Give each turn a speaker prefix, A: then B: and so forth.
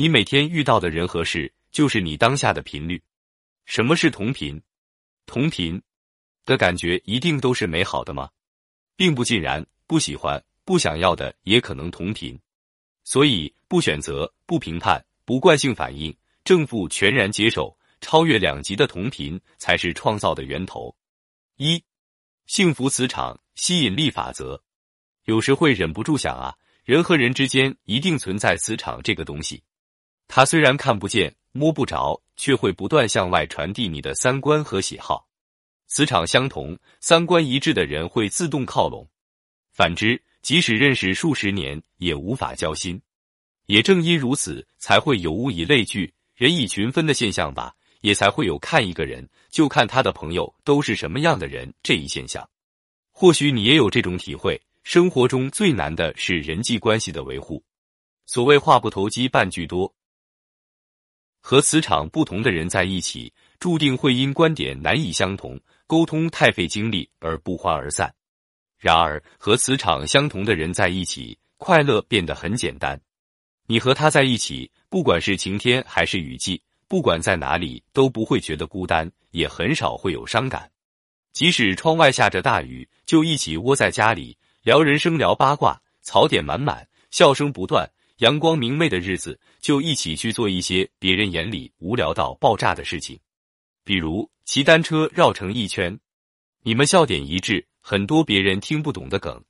A: 你每天遇到的人和事，就是你当下的频率。什么是同频？同频的感觉一定都是美好的吗？并不尽然，不喜欢、不想要的也可能同频。所以，不选择、不评判、不惯性反应，正负全然接受，超越两极的同频，才是创造的源头。一、幸福磁场吸引力法则。有时会忍不住想啊，人和人之间一定存在磁场这个东西。它虽然看不见、摸不着，却会不断向外传递你的三观和喜好。磁场相同、三观一致的人会自动靠拢；反之，即使认识数十年，也无法交心。也正因如此，才会有物以类聚、人以群分的现象吧？也才会有看一个人就看他的朋友都是什么样的人这一现象。或许你也有这种体会。生活中最难的是人际关系的维护。所谓话不投机半句多，和磁场不同的人在一起，注定会因观点难以相同、沟通太费精力而不欢而散。然而，和磁场相同的人在一起，快乐变得很简单。你和他在一起，不管是晴天还是雨季，不管在哪里，都不会觉得孤单，也很少会有伤感。即使窗外下着大雨，就一起窝在家里。聊人生，聊八卦，槽点满满，笑声不断，阳光明媚的日子，就一起去做一些别人眼里无聊到爆炸的事情，比如骑单车绕城一圈。你们笑点一致，很多别人听不懂的梗，